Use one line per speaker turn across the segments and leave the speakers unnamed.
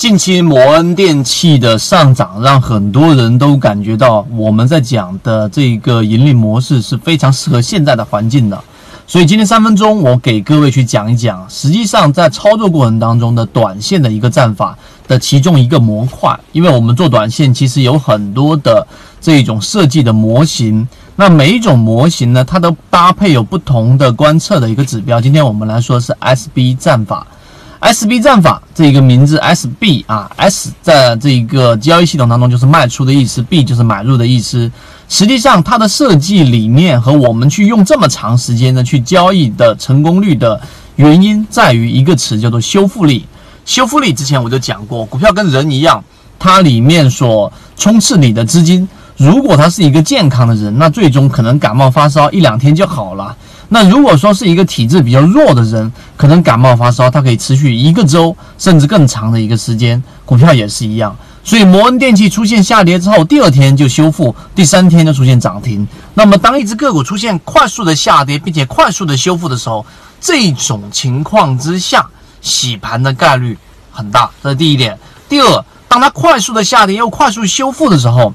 近期摩恩电器的上涨，让很多人都感觉到我们在讲的这个盈利模式是非常适合现在的环境的。所以今天三分钟，我给各位去讲一讲，实际上在操作过程当中的短线的一个战法的其中一个模块。因为我们做短线，其实有很多的这种设计的模型，那每一种模型呢，它都搭配有不同的观测的一个指标。今天我们来说是 SB 战法。SB 战法这一个名字，SB 啊，S 在这一个交易系统当中就是卖出的意思，B 就是买入的意思。实际上，它的设计理念和我们去用这么长时间的去交易的成功率的原因，在于一个词叫做修复力。修复力之前我就讲过，股票跟人一样，它里面所充斥你的资金，如果他是一个健康的人，那最终可能感冒发烧一两天就好了。那如果说是一个体质比较弱的人，可能感冒发烧，它可以持续一个周甚至更长的一个时间。股票也是一样，所以摩恩电器出现下跌之后，第二天就修复，第三天就出现涨停。那么当一只个股出现快速的下跌，并且快速的修复的时候，这种情况之下，洗盘的概率很大。这是第一点。第二，当它快速的下跌又快速修复的时候，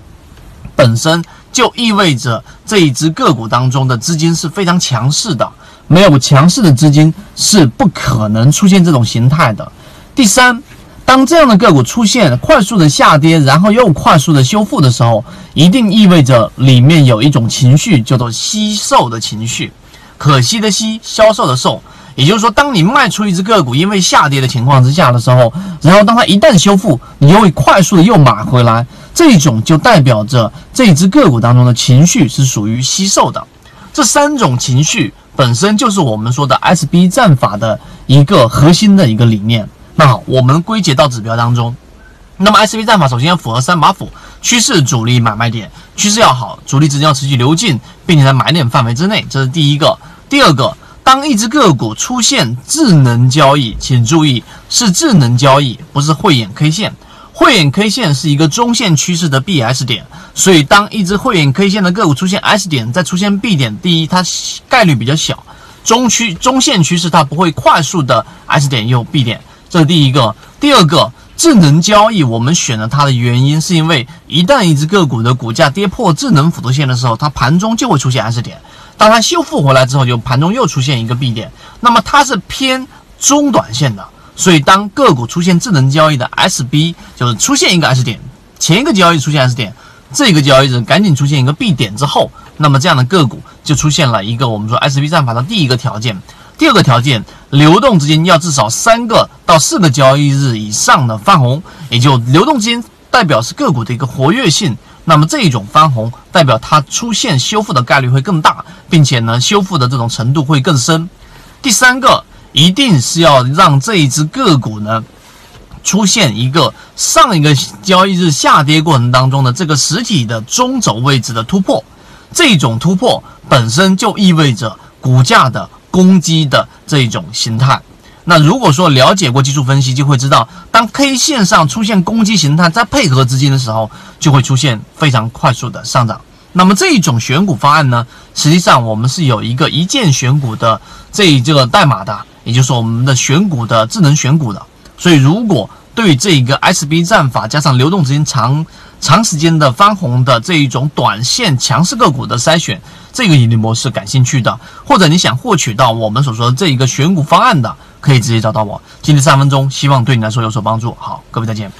本身。就意味着这一只个股当中的资金是非常强势的，没有强势的资金是不可能出现这种形态的。第三，当这样的个股出现快速的下跌，然后又快速的修复的时候，一定意味着里面有一种情绪叫做惜售的情绪，可惜的惜，销售的售。也就是说，当你卖出一只个股，因为下跌的情况之下的时候，然后当它一旦修复，你又会快速的又买回来，这种就代表着这只个股当中的情绪是属于吸售的。这三种情绪本身就是我们说的 SB 战法的一个核心的一个理念。那好，我们归结到指标当中，那么 SB 战法首先要符合三把斧：趋势、主力、买卖点。趋势要好，主力资金要持续流进，并且在买点范围之内，这是第一个。第二个。当一只个股出现智能交易，请注意是智能交易，不是慧眼 K 线。慧眼 K 线是一个中线趋势的 B S 点，所以当一只慧眼 K 线的个股出现 S 点，再出现 B 点，第一它概率比较小，中区中线趋势它不会快速的 S 点又 B 点，这是第一个。第二个，智能交易我们选了它的原因，是因为一旦一只个股的股价跌破智能辅助线的时候，它盘中就会出现 S 点。当它修复回来之后，就盘中又出现一个 B 点，那么它是偏中短线的，所以当个股出现智能交易的 SB，就是出现一个 S 点，前一个交易出现 S 点，这个交易日赶紧出现一个 B 点之后，那么这样的个股就出现了一个我们说 SB 战法的第一个条件，第二个条件，流动资金要至少三个到四个交易日以上的泛红，也就流动资金代表是个股的一个活跃性。那么这一种翻红代表它出现修复的概率会更大，并且呢修复的这种程度会更深。第三个一定是要让这一只个股呢出现一个上一个交易日下跌过程当中的这个实体的中轴位置的突破，这种突破本身就意味着股价的攻击的这种形态。那如果说了解过技术分析，就会知道，当 K 线上出现攻击形态，再配合资金的时候，就会出现非常快速的上涨。那么这一种选股方案呢，实际上我们是有一个一键选股的这这个代码的，也就是我们的选股的智能选股的。所以如果对这一个 SB 战法加上流动资金长长时间的翻红的这一种短线强势个股的筛选，这个盈利模式感兴趣的，或者你想获取到我们所说的这一个选股方案的。可以直接找到我。今天三分钟，希望对你来说有所帮助。好，各位再见。